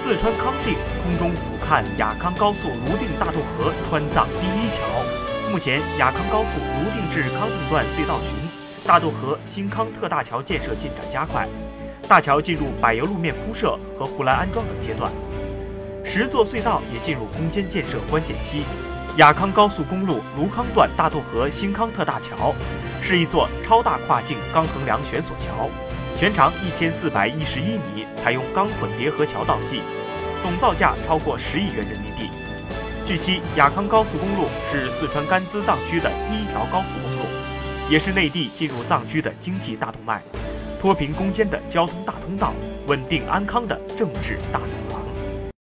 四川康定空中俯瞰雅康高速泸定大渡河川藏第一桥。目前，雅康高速泸定至康定段隧道群、大渡河新康特大桥建设进展加快，大桥进入柏油路面铺设和护栏安装等阶段，十座隧道也进入攻坚建设关键期。雅康高速公路泸康段大渡河新康特大桥是一座超大跨境钢横梁悬索桥，全长一千四百一十一米，采用钢混叠合桥道系，总造价超过十亿元人民币。据悉，雅康高速公路是四川甘孜藏区的第一条高速公路，也是内地进入藏区的经济大动脉，脱贫攻坚的交通大通道，稳定安康的政治大走廊。